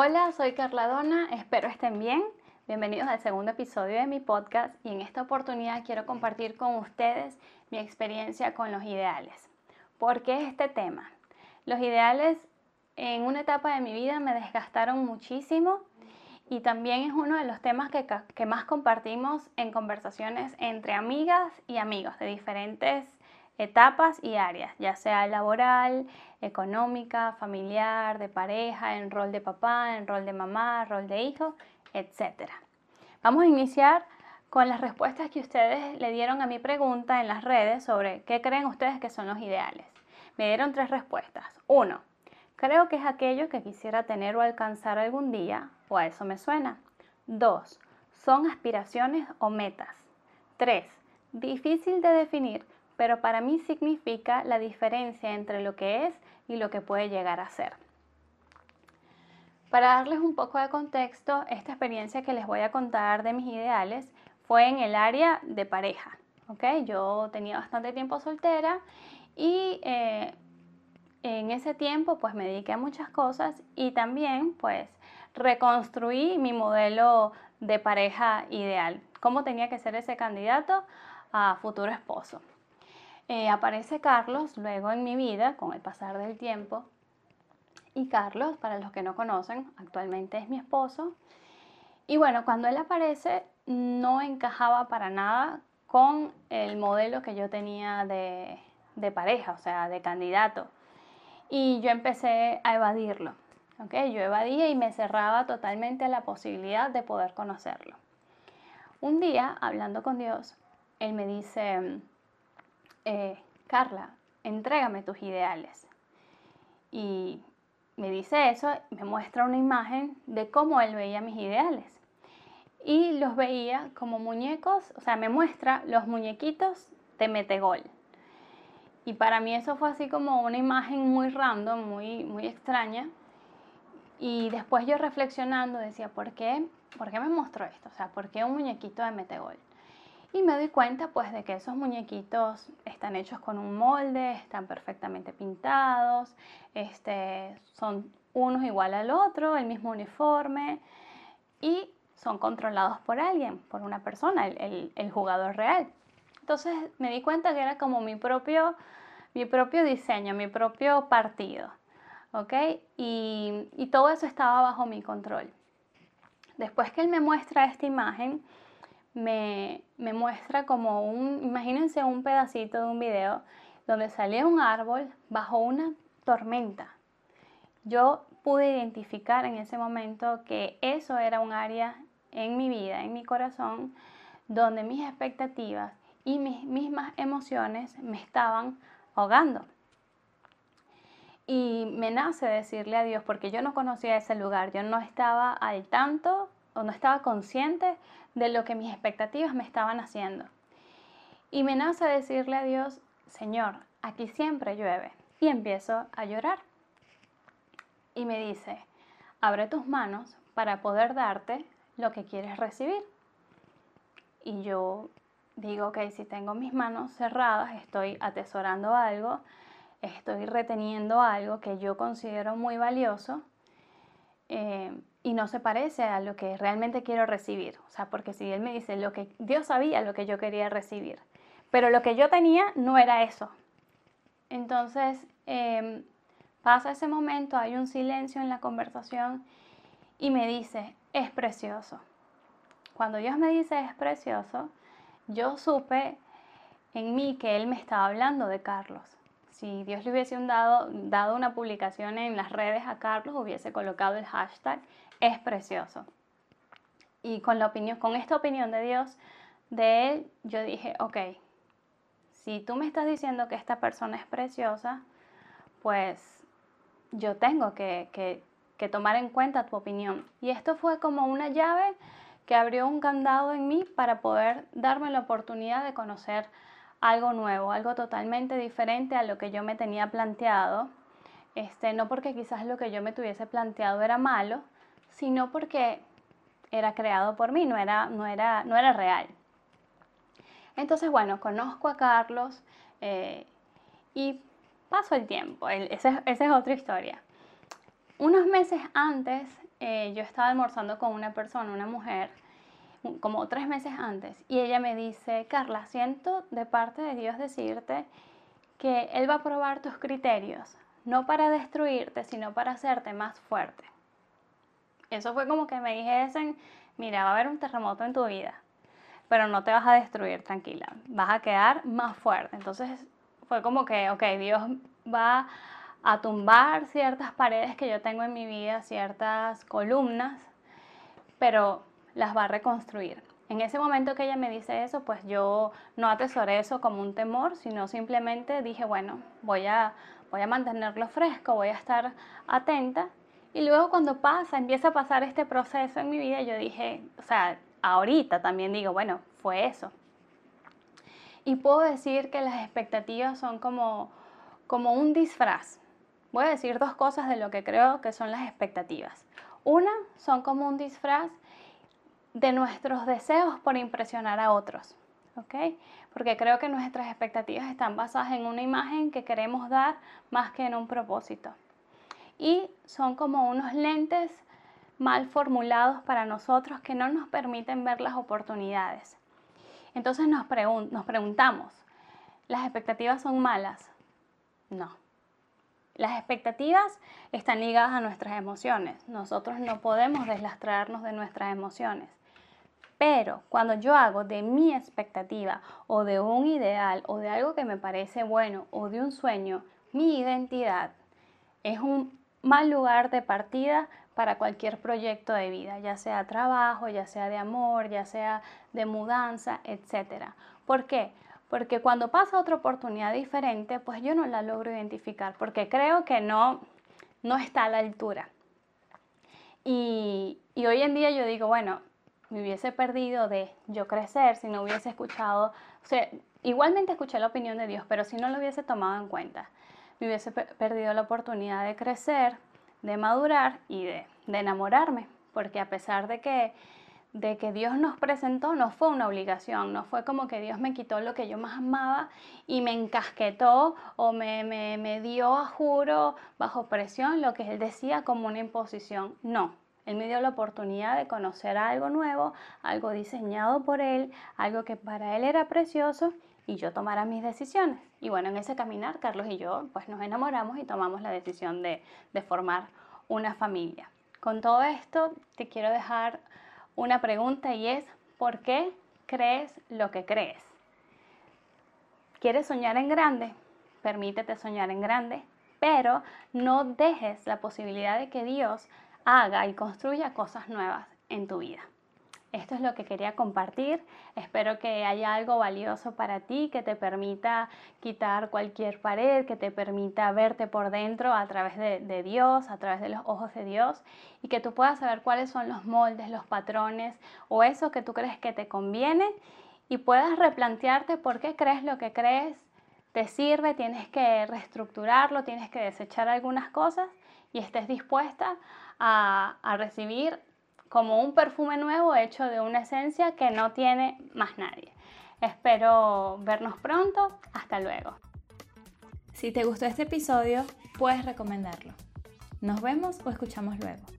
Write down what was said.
Hola, soy Carla Dona, espero estén bien. Bienvenidos al segundo episodio de mi podcast y en esta oportunidad quiero compartir con ustedes mi experiencia con los ideales. ¿Por qué este tema? Los ideales en una etapa de mi vida me desgastaron muchísimo y también es uno de los temas que, que más compartimos en conversaciones entre amigas y amigos de diferentes etapas y áreas, ya sea laboral, económica, familiar, de pareja, en rol de papá, en rol de mamá, rol de hijo, etc. Vamos a iniciar con las respuestas que ustedes le dieron a mi pregunta en las redes sobre qué creen ustedes que son los ideales. Me dieron tres respuestas. Uno, creo que es aquello que quisiera tener o alcanzar algún día, o a eso me suena. Dos, son aspiraciones o metas. Tres, difícil de definir, pero para mí significa la diferencia entre lo que es y lo que puede llegar a ser. Para darles un poco de contexto, esta experiencia que les voy a contar de mis ideales fue en el área de pareja. Yo tenía bastante tiempo soltera y eh, en ese tiempo pues me dediqué a muchas cosas y también pues reconstruí mi modelo de pareja ideal, cómo tenía que ser ese candidato a futuro esposo. Eh, aparece Carlos luego en mi vida con el pasar del tiempo. Y Carlos, para los que no conocen, actualmente es mi esposo. Y bueno, cuando él aparece no encajaba para nada con el modelo que yo tenía de, de pareja, o sea, de candidato. Y yo empecé a evadirlo. ¿okay? Yo evadía y me cerraba totalmente a la posibilidad de poder conocerlo. Un día, hablando con Dios, Él me dice, eh, Carla, entrégame tus ideales. Y me dice eso, me muestra una imagen de cómo él veía mis ideales. Y los veía como muñecos, o sea, me muestra los muñequitos de Metegol. Y para mí eso fue así como una imagen muy random, muy, muy extraña. Y después yo reflexionando decía, ¿por qué? ¿Por qué me mostró esto? O sea, ¿por qué un muñequito de Metegol? Y me doy cuenta pues de que esos muñequitos están hechos con un molde, están perfectamente pintados, este, son unos igual al otro, el mismo uniforme y son controlados por alguien, por una persona, el, el, jugador real. Entonces me di cuenta que era como mi propio, mi propio diseño, mi propio partido. ¿Ok? Y, y todo eso estaba bajo mi control. Después que él me muestra esta imagen, me, muestra como un, imagínense un pedacito de un video donde salía un árbol bajo una tormenta. Yo pude identificar en ese momento que eso era un área en mi vida, en mi corazón, donde mis expectativas y mis mismas emociones me estaban ahogando. Y me nace decirle a Dios, porque yo no conocía ese lugar, yo no estaba al tanto o no estaba consciente de lo que mis expectativas me estaban haciendo. Y me nace decirle a Dios, Señor, aquí siempre llueve. Y empiezo a llorar. Y me dice, abre tus manos para poder darte lo que quieres recibir. Y yo digo, ok, si tengo mis manos cerradas, estoy atesorando algo, estoy reteniendo algo que yo considero muy valioso. Eh, y no se parece a lo que realmente quiero recibir. O sea, porque si Él me dice lo que Dios sabía lo que yo quería recibir, pero lo que yo tenía no era eso. Entonces em, pasa ese momento, hay un silencio en la conversación y me dice, es precioso. Cuando Dios me dice es precioso, yo supe en mí que Él me estaba hablando de Carlos. Si Dios le hubiese dado, una publicación en las redes a Carlos, hubiese colocado el hashtag es precioso. Y con, la opinión, con esta opinión de Dios, de Él, yo dije, ok, si tú me estás diciendo que esta persona es preciosa, pues yo tengo que, que tomar en cuenta tu opinión. Y esto fue como una llave que abrió un candado en mí para poder darme la oportunidad de conocer algo nuevo, algo totalmente diferente a lo que yo me tenía planteado. Este, no porque quizás lo que yo me tuviese planteado era malo, sino porque era creado por mí, no era, no era, no era real. Entonces, bueno, conozco a Carlos eh, y paso el tiempo, esa es, otra historia. Unos meses antes eh, yo estaba almorzando con una persona, una mujer, como tres meses antes, y ella me dice, Carla, siento de parte de Dios decirte que Él va a probar tus criterios, no para destruirte, sino para hacerte más fuerte. Eso fue como que me dijesen, mira, va a haber un terremoto en tu vida, pero no te vas a destruir, tranquila, vas a quedar más fuerte. Entonces fue como que, ok, Dios va a tumbar ciertas paredes que yo tengo en mi vida, ciertas columnas, pero las va a reconstruir. En ese momento que ella me dice eso, pues yo no atesoré eso como un temor, sino simplemente dije, bueno, voy a, voy a mantenerlo fresco, voy a estar atenta. Y luego cuando pasa, empieza a pasar este proceso en mi vida, yo dije, o sea, ahorita también digo, bueno, fue eso. Y puedo decir que las expectativas son como, como un disfraz. Voy a decir dos cosas de lo que creo que son las expectativas. Una, son como un disfraz de nuestros deseos por impresionar a otros. ¿ok? Porque creo que nuestras expectativas están basadas en una imagen que queremos dar más que en un propósito. Y son como unos lentes mal formulados para nosotros que no nos permiten ver las oportunidades. Entonces nos, nos preguntamos, ¿las expectativas son malas? No. Las expectativas están ligadas a nuestras emociones. Nosotros no podemos deslastrarnos de nuestras emociones. Pero cuando yo hago de mi expectativa o de un ideal o de algo que me parece bueno o de un sueño mi identidad, es un mal lugar de partida para cualquier proyecto de vida, ya sea trabajo, ya sea de amor, ya sea de mudanza, etc. ¿Por qué? Porque cuando pasa otra oportunidad diferente, pues yo no la logro identificar, porque creo que no, no está a la altura. Y, y hoy en día yo digo, bueno, me hubiese perdido de yo crecer si no hubiese escuchado, o sea, igualmente escuché la opinión de Dios, pero si no lo hubiese tomado en cuenta, me hubiese perdido la oportunidad de crecer, de madurar y de, enamorarme, porque a pesar de que, de que Dios nos presentó, no fue una obligación, no fue como que Dios me quitó lo que yo más amaba y me encasquetó o me, me, me dio a juro bajo presión lo que Él decía como una imposición. No, Él me dio la oportunidad de conocer algo nuevo, algo diseñado por Él, algo que para Él era precioso y yo tomara mis decisiones. Y bueno, en ese caminar, Carlos y yo pues nos enamoramos y tomamos la decisión de, de formar una familia. Con todo esto, te quiero dejar una pregunta y es, ¿por qué crees lo que crees? ¿Quieres soñar en grande? Permítete soñar en grande, pero no dejes la posibilidad de que Dios haga y construya cosas nuevas en tu vida. Esto es lo que quería compartir. Espero que haya algo valioso para ti, que te permita quitar cualquier pared, que te permita verte por dentro a través de, Dios, a través de los ojos de Dios, y que tú puedas saber cuáles son los moldes, los patrones o eso que tú crees que te conviene y puedas replantearte por qué crees lo que crees, te sirve, tienes que reestructurarlo, tienes que desechar algunas cosas y estés dispuesta a, a recibir como un perfume nuevo hecho de una esencia que no tiene más nadie. Espero vernos pronto. Hasta luego. Si te gustó este episodio, puedes recomendarlo. Nos vemos o escuchamos luego.